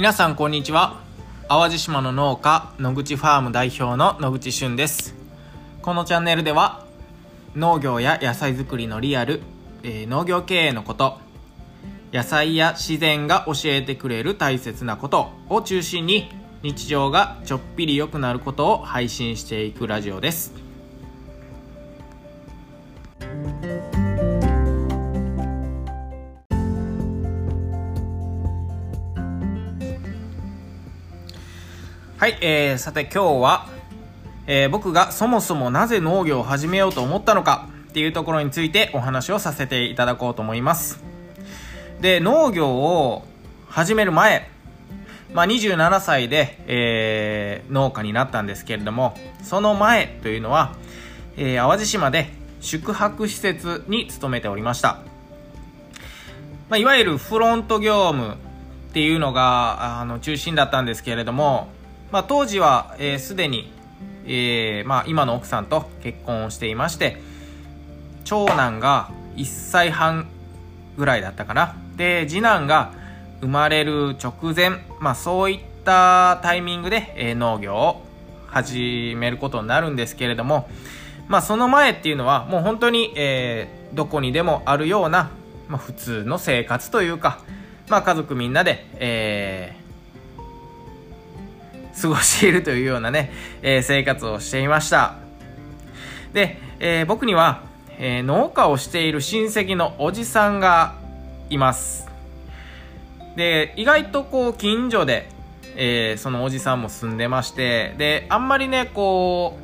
皆さんこんにちは。淡路島の農家野口ファーム代表の野口俊です。このチャンネルでは農業や野菜作りのリアル、えー、農業経営のこと野菜や自然が教えてくれる大切なことを中心に日常がちょっぴり良くなることを配信していくラジオです。はい、えー、さて今日は、えー、僕がそもそもなぜ農業を始めようと思ったのかっていうところについてお話をさせていただこうと思います。で、農業を始める前、まあ、27歳で、えー、農家になったんですけれども、その前というのは、えー、淡路島で宿泊施設に勤めておりました。まあ、いわゆるフロント業務っていうのがあの中心だったんですけれども、まあ、当時はすで、えー、に、えー、まあ、今の奥さんと結婚をしていまして長男が1歳半ぐらいだったかな。で次男が生まれる直前、まあ、そういったタイミングで、えー、農業を始めることになるんですけれども、まあ、その前っていうのはもう本当に、えー、どこにでもあるような、まあ、普通の生活というか、まあ、家族みんなで、え過ごしているというようなね、えー、生活をしていました。で、えー、僕には、えー、農家をしている親戚のおじさんがいます。で、意外とこう近所で、えそのおじさんも住んでまして、で、あんまりね、こ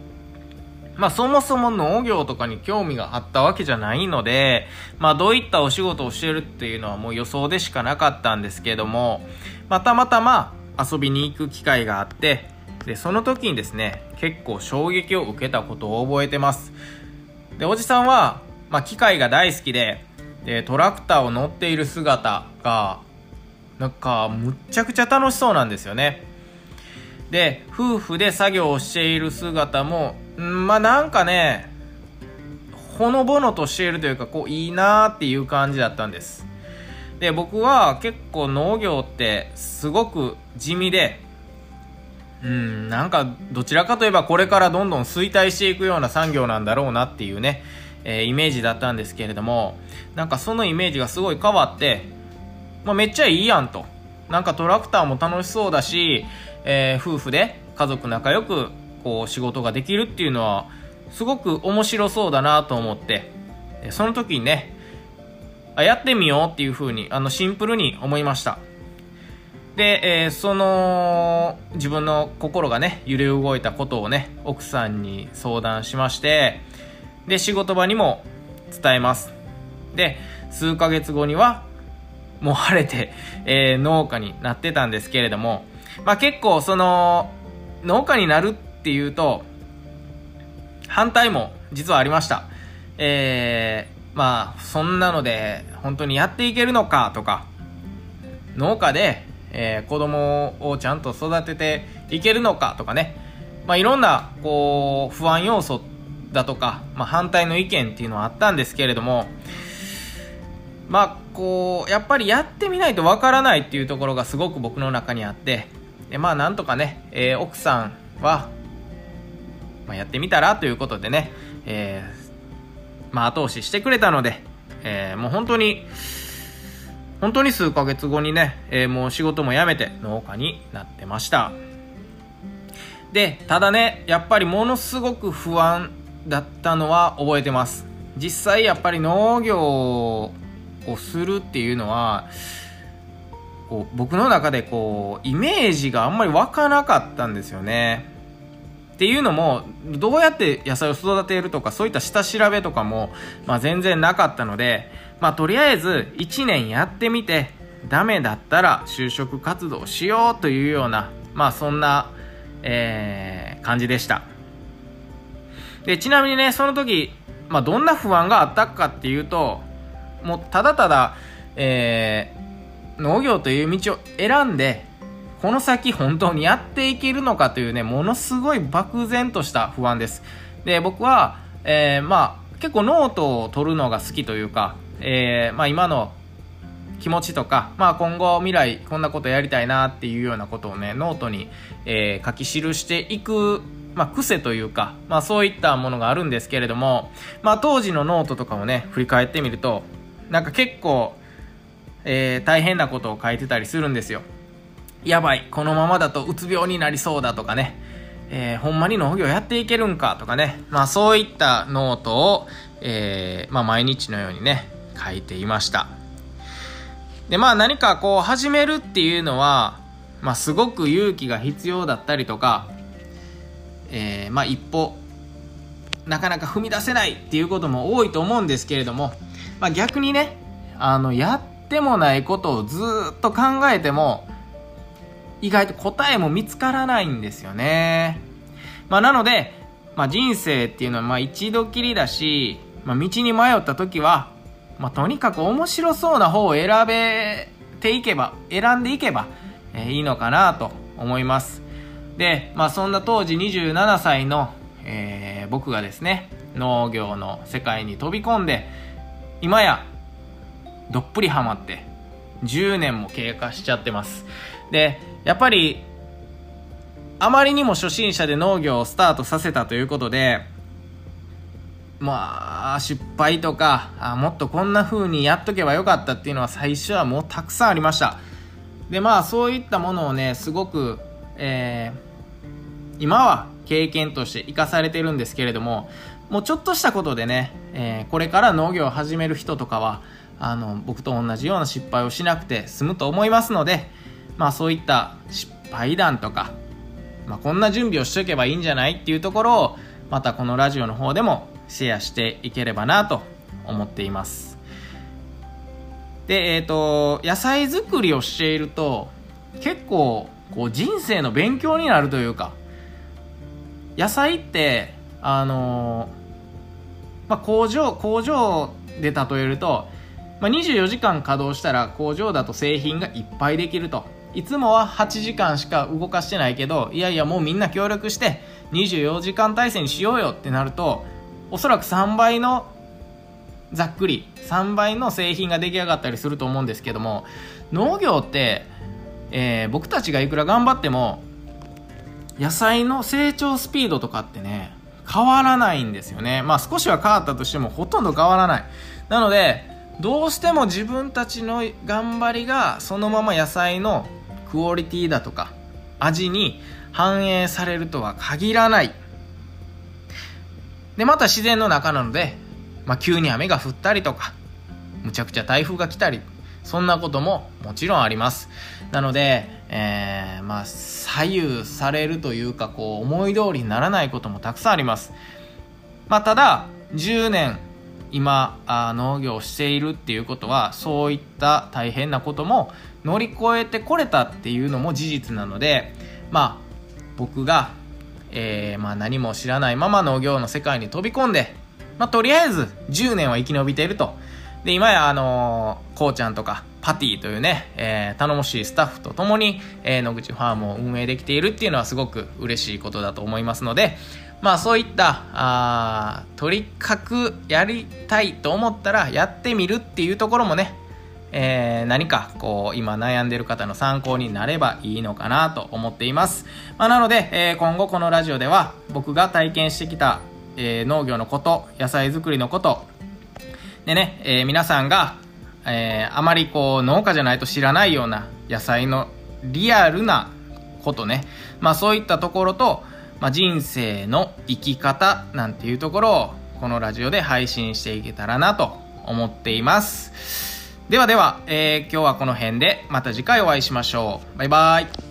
う、まあそもそも農業とかに興味があったわけじゃないので、まあどういったお仕事をしてるっていうのはもう予想でしかなかったんですけども、またまたま遊びに行く機会があってでその時にですね結構衝撃を受けたことを覚えてます。でおじさんは、まあ、機械が大好きででトラクターを乗っている姿がなんかむっちゃくちゃ楽しそうなんですよね。で夫婦で作業をしている姿もんまあなんかねほのぼのとしているというかこういいなーっていう感じだったんです。で僕は結構農業ってすごく地味でうんなんかどちらかといえばこれからどんどん衰退していくような産業なんだろうなっていうね、えー、イメージだったんですけれどもなんかそのイメージがすごい変わって、まあ、めっちゃいいやんと。なんかトラクターも楽しそうだし、えー、夫婦で家族仲良くこう仕事ができるっていうのはすごく面白そうだなと思ってその時にねあやってみようっていう風にあのシンプルに思いました。で、えー、その自分の心がね揺れ動いたことをね奥さんに相談しましてで仕事場にも伝えます。で数ヶ月後にはもう晴れて、えー、農家になってたんですけれども、まあ、結構その農家になるっていうと反対も実はありました。えー、まあそんなので本当にやっていけるのかとか農家でえー、子供をちゃんと育てていけるのかとかね、まあ、いろんなこう不安要素だとか、まあ、反対の意見っていうのはあったんですけれどもまあこうやっぱりやってみないとわからないっていうところがすごく僕の中にあってでまあなんとかね、えー、奥さんは、まあ、やってみたらということでね、えー、まあ後押ししてくれたので、えー、もう本当に本当に数ヶ月後にね、えー、もう仕事も辞めて農家になってました。で、ただね、やっぱりものすごく不安だったのは覚えてます。実際やっぱり農業をするっていうのは、こう僕の中でこう、イメージがあんまり湧かなかったんですよね。っていうのも、どうやって野菜を育てるとか、そういった下調べとかも、まあ全然なかったので、まあとりあえず1年やってみて、ダメだったら就職活動しようというような、まあそんな、えー、感じでした。で、ちなみにね、その時、まあどんな不安があったかっていうと、もうただただ、えー、農業という道を選んで、この先本当にやっていけるのかというね、ものすごい漠然とした不安です。で、僕は、えー、まあ、結構ノートを取るのが好きというか、えー、まあ今の気持ちとか、まあ今後未来こんなことやりたいなっていうようなことをね、ノートに、えー、書き記していく、まあ癖というか、まあそういったものがあるんですけれども、まあ当時のノートとかをね、振り返ってみると、なんか結構、えー、大変なことを書いてたりするんですよ。やばい、このままだとうつ病になりそうだとかね、えー、ほんまに農業やっていけるんかとかね、まあそういったノートを、えー、まあ毎日のようにね、書いていました。で、まあ何かこう始めるっていうのは、まあすごく勇気が必要だったりとか、えー、まあ一歩、なかなか踏み出せないっていうことも多いと思うんですけれども、まあ逆にね、あの、やってもないことをずっと考えても、意外と答えも見つからないんですよね。まあなので、まあ人生っていうのはまあ一度きりだし、まあ道に迷った時は、まあ、とにかく面白そうな方を選べていけば、選んでいけば、え、いいのかなと思います。で、まあ、そんな当時27歳の、えー、僕がですね、農業の世界に飛び込んで、今や、どっぷりハマって、10年も経過しちゃってます。で、やっぱり、あまりにも初心者で農業をスタートさせたということで、まあ、失敗とか、あもっとこんな風にやっとけばよかったっていうのは最初はもうたくさんありました。で、まあ、そういったものをね、すごく、えー、今は経験として生かされてるんですけれども、もうちょっとしたことでね、えー、これから農業を始める人とかは、あの、僕と同じような失敗をしなくて済むと思いますので、まあそういった失敗談とか、まあこんな準備をしとけばいいんじゃないっていうところを、またこのラジオの方でもシェアしていければなと思っています。でえっ、ー、と野菜作りをしていると結構こう人生の勉強になるというか野菜ってあのまあ、工場工場で例えると、まあ、24時間稼働したら工場だと製品がいっぱいできると。いつもは8時間しか動かしてないけどいやいやもうみんな協力して24時間体制にしようよってなるとおそらく3倍のざっくり3倍の製品が出来上がったりすると思うんですけども農業って、えー、僕たちがいくら頑張っても野菜の成長スピードとかってね変わらないんですよね。まあ少しは変わったとしてもほとんど変わらない。なのでどうしても自分たちの頑張りがそのまま野菜のクオリティだとか味に反映されるとは限らないで、また自然の中なので、まあ、急に雨が降ったりとか、むちゃくちゃ台風が来たり、そんなことももちろんあります。なので、えー、まあ、左右されるというか、こう、思い通りにならないこともたくさんあります。まあ、ただ、10年、今あ農業をしているっていうことはそういった大変なことも乗り越えてこれたっていうのも事実なのでまあ僕がえー、まあ、何も知らないまま農業の世界に飛び込んで、まあ、とりあえず10年は生き延びていると。で、今や、あのー、こうちゃんとか、パティというね、えー、頼もしいスタッフと共に、えー、野口ファームを運営できているっていうのはすごく嬉しいことだと思いますので、まあそういった、あとにかくやりたいと思ったらやってみるっていうところもね、えー、何かこう今悩んでる方の参考になればいいのかなと思っています、まあ、なので、えー、今後このラジオでは僕が体験してきた、えー、農業のこと野菜作りのことでね、え皆さんが、えあまりこう農家じゃないと知らないような野菜のリアルなことね、まあ、そういったところと、まあ、人生の生き方なんていうところをこのラジオで配信していけたらなと思っています。ではでは、えー、今日はこの辺でまた次回お会いしましょう。バイバイ。